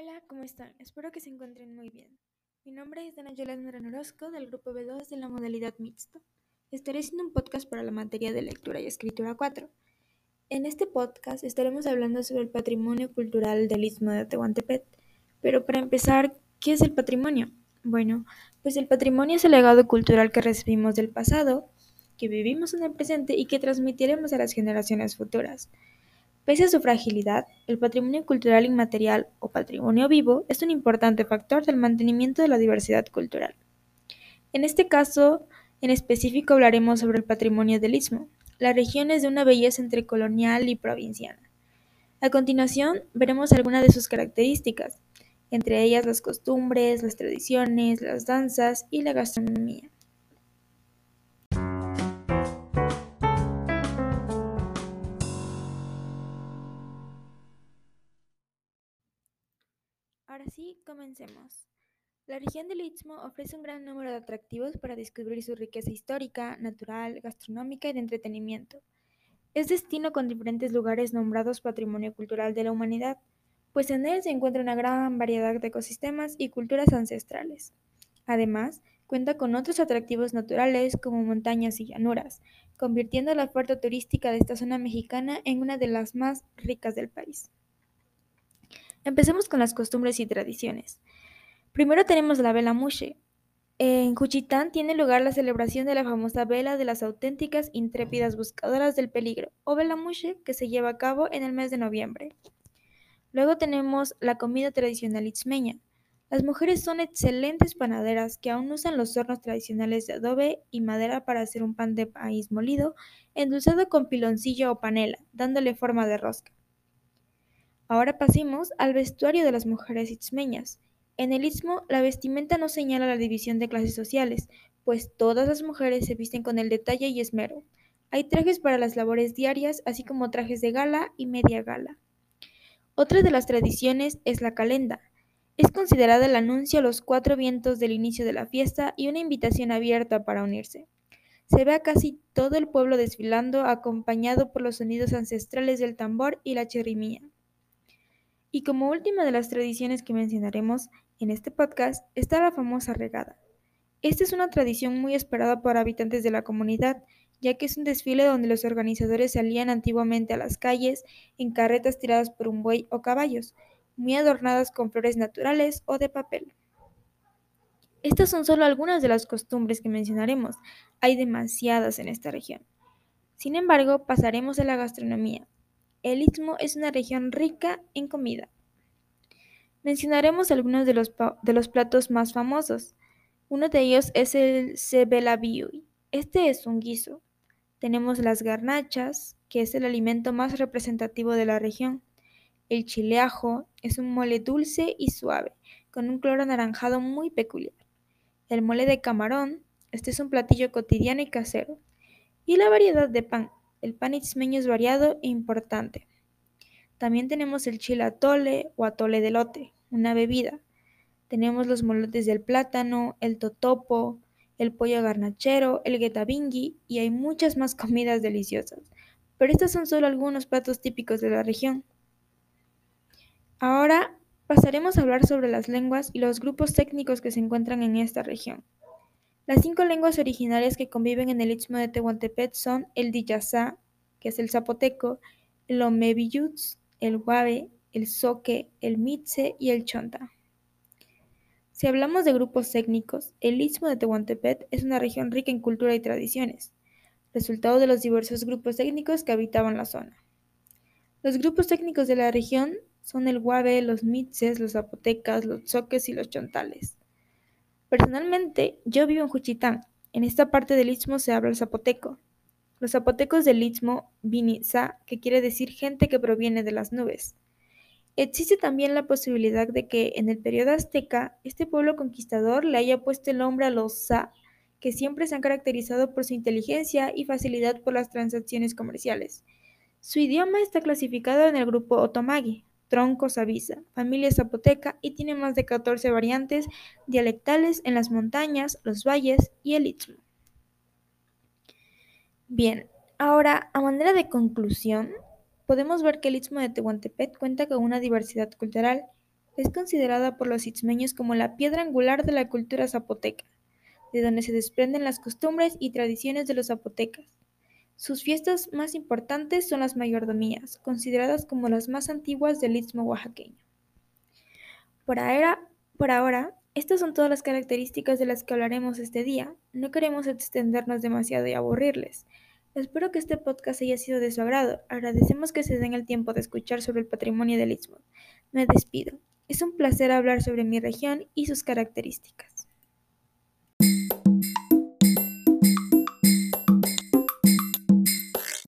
Hola, ¿cómo están? Espero que se encuentren muy bien. Mi nombre es Dana Yolanda Orozco del grupo B2 de la modalidad mixto. Estaré haciendo un podcast para la materia de lectura y escritura 4. En este podcast estaremos hablando sobre el patrimonio cultural del Istmo de Tehuantepec. Pero para empezar, ¿qué es el patrimonio? Bueno, pues el patrimonio es el legado cultural que recibimos del pasado, que vivimos en el presente y que transmitiremos a las generaciones futuras. Pese a su fragilidad, el patrimonio cultural inmaterial o patrimonio vivo es un importante factor del mantenimiento de la diversidad cultural. En este caso, en específico hablaremos sobre el patrimonio del Istmo. La región es de una belleza entre colonial y provinciana. A continuación, veremos algunas de sus características, entre ellas las costumbres, las tradiciones, las danzas y la gastronomía. Ahora sí, comencemos. La región del Istmo ofrece un gran número de atractivos para descubrir su riqueza histórica, natural, gastronómica y de entretenimiento. Es destino con diferentes lugares nombrados Patrimonio Cultural de la Humanidad, pues en él se encuentra una gran variedad de ecosistemas y culturas ancestrales. Además, cuenta con otros atractivos naturales como montañas y llanuras, convirtiendo la oferta turística de esta zona mexicana en una de las más ricas del país. Empecemos con las costumbres y tradiciones. Primero tenemos la vela mushe. En Juchitán tiene lugar la celebración de la famosa vela de las auténticas intrépidas buscadoras del peligro, o vela mushe, que se lleva a cabo en el mes de noviembre. Luego tenemos la comida tradicional itzmeña. Las mujeres son excelentes panaderas que aún usan los hornos tradicionales de adobe y madera para hacer un pan de maíz molido, endulzado con piloncillo o panela, dándole forma de rosca. Ahora pasemos al vestuario de las mujeres itzmeñas. En el istmo, la vestimenta no señala la división de clases sociales, pues todas las mujeres se visten con el detalle y esmero. Hay trajes para las labores diarias, así como trajes de gala y media gala. Otra de las tradiciones es la calenda. Es considerada el anuncio a los cuatro vientos del inicio de la fiesta y una invitación abierta para unirse. Se ve a casi todo el pueblo desfilando acompañado por los sonidos ancestrales del tambor y la chirrimía. Y como última de las tradiciones que mencionaremos en este podcast está la famosa regada. Esta es una tradición muy esperada por habitantes de la comunidad, ya que es un desfile donde los organizadores salían antiguamente a las calles en carretas tiradas por un buey o caballos, muy adornadas con flores naturales o de papel. Estas son solo algunas de las costumbres que mencionaremos. Hay demasiadas en esta región. Sin embargo, pasaremos a la gastronomía, el Istmo es una región rica en comida. Mencionaremos algunos de los, de los platos más famosos. Uno de ellos es el sebelabiui. Este es un guiso. Tenemos las garnachas, que es el alimento más representativo de la región. El chileajo es un mole dulce y suave, con un color anaranjado muy peculiar. El mole de camarón, este es un platillo cotidiano y casero. Y la variedad de pan, el pan itzmeño es variado e importante. También tenemos el chile atole o atole de lote, una bebida. Tenemos los molotes del plátano, el totopo, el pollo garnachero, el guetabingui y hay muchas más comidas deliciosas. Pero estos son solo algunos platos típicos de la región. Ahora pasaremos a hablar sobre las lenguas y los grupos técnicos que se encuentran en esta región. Las cinco lenguas originarias que conviven en el Istmo de Tehuantepec son el Diyasá, que es el zapoteco, el Omeviyutz, el Guave, el Soque, el Mitze y el Chonta. Si hablamos de grupos técnicos, el Istmo de Tehuantepec es una región rica en cultura y tradiciones, resultado de los diversos grupos técnicos que habitaban la zona. Los grupos técnicos de la región son el Guave, los Mitzes, los Zapotecas, los Soques y los Chontales. Personalmente, yo vivo en Juchitán. En esta parte del istmo se habla el zapoteco. Los zapotecos del istmo, Vinizá, que quiere decir gente que proviene de las nubes. Existe también la posibilidad de que en el periodo azteca este pueblo conquistador le haya puesto el nombre a los Sa, que siempre se han caracterizado por su inteligencia y facilidad por las transacciones comerciales. Su idioma está clasificado en el grupo Otomagi, tronco Savisa, familia zapoteca y tiene más de 14 variantes dialectales en las montañas, los valles y el istmo. Bien, ahora a manera de conclusión, podemos ver que el istmo de Tehuantepec cuenta con una diversidad cultural Es considerada por los itzmeños como la piedra angular de la cultura zapoteca, de donde se desprenden las costumbres y tradiciones de los zapotecas. Sus fiestas más importantes son las mayordomías, consideradas como las más antiguas del istmo oaxaqueño. Por ahora, por ahora, estas son todas las características de las que hablaremos este día. No queremos extendernos demasiado y aburrirles. Espero que este podcast haya sido de su agrado. Agradecemos que se den el tiempo de escuchar sobre el patrimonio del Istmo. Me despido. Es un placer hablar sobre mi región y sus características.